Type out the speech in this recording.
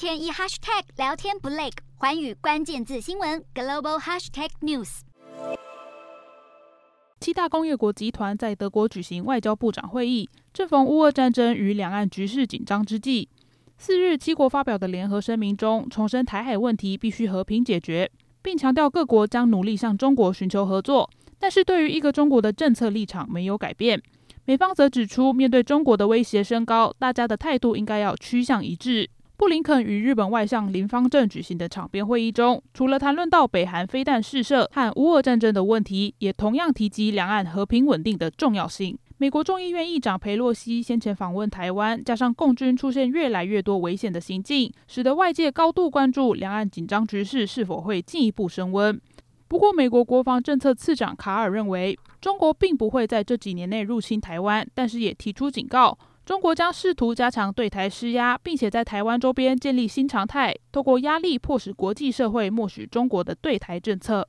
天一 hashtag 聊天不累，寰宇关键字新闻 global hashtag news。七大工业国集团在德国举行外交部长会议，正逢乌俄战争与两岸局势紧张之际。四日，七国发表的联合声明中，重申台海问题必须和平解决，并强调各国将努力向中国寻求合作。但是，对于一个中国的政策立场没有改变。美方则指出，面对中国的威胁升高，大家的态度应该要趋向一致。布林肯与日本外相林芳正举行的场边会议中，除了谈论到北韩飞弹试射和乌俄战争的问题，也同样提及两岸和平稳定的重要性。美国众议院议长裴洛西先前访问台湾，加上共军出现越来越多危险的行径，使得外界高度关注两岸紧张局势是否会进一步升温。不过，美国国防政策次长卡尔认为，中国并不会在这几年内入侵台湾，但是也提出警告，中国将试图加强对台施压，并且在台湾周边建立新常态，透过压力迫使国际社会默许中国的对台政策。